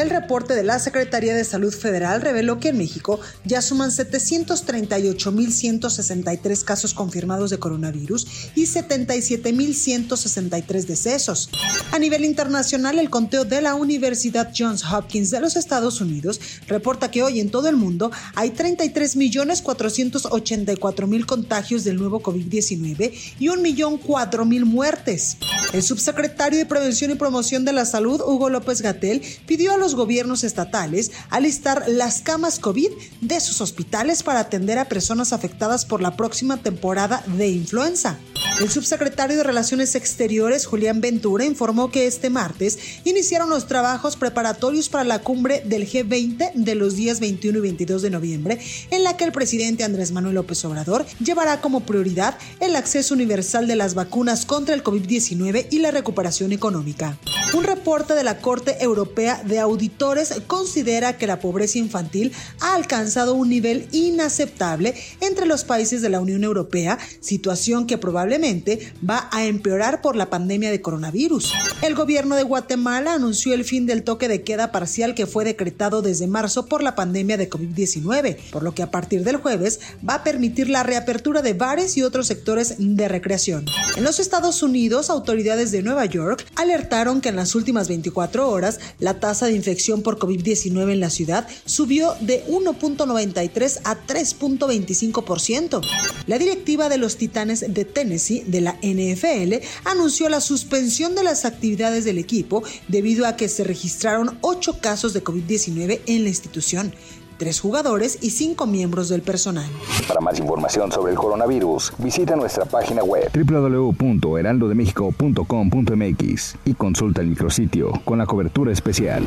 El reporte de la Secretaría de Salud Federal reveló que en México ya suman 738.163 casos confirmados de coronavirus y 77.163 decesos. A nivel internacional, el conteo de la Universidad Johns Hopkins de los Estados Unidos reporta que hoy en todo el mundo hay 33.484.000 contagios del nuevo COVID-19 y 1.004.000 muertes. El subsecretario de Prevención y Promoción de la Salud, Hugo López Gatel, pidió a los gobiernos estatales alistar las camas COVID de sus hospitales para atender a personas afectadas por la próxima temporada de influenza. El subsecretario de Relaciones Exteriores, Julián Ventura, informó que este martes iniciaron los trabajos preparatorios para la cumbre del G20 de los días 21 y 22 de noviembre, en la que el presidente Andrés Manuel López Obrador llevará como prioridad el acceso universal de las vacunas contra el COVID-19 y la recuperación económica. Un reporte de la Corte Europea de Auditores considera que la pobreza infantil ha alcanzado un nivel inaceptable entre los países de la Unión Europea, situación que probablemente va a empeorar por la pandemia de coronavirus. El gobierno de Guatemala anunció el fin del toque de queda parcial que fue decretado desde marzo por la pandemia de COVID-19, por lo que a partir del jueves va a permitir la reapertura de bares y otros sectores de recreación. En los Estados Unidos, autoridades de Nueva York alertaron que en las últimas 24 horas la tasa de infección por COVID-19 en la ciudad subió de 1.93 a 3.25%. La directiva de los Titanes de Tennessee de la NFL anunció la suspensión de las actividades del equipo debido a que se registraron ocho casos de COVID-19 en la institución tres jugadores y cinco miembros del personal. Para más información sobre el coronavirus, visita nuestra página web www.heraldodemexico.com.mx y consulta el micrositio con la cobertura especial.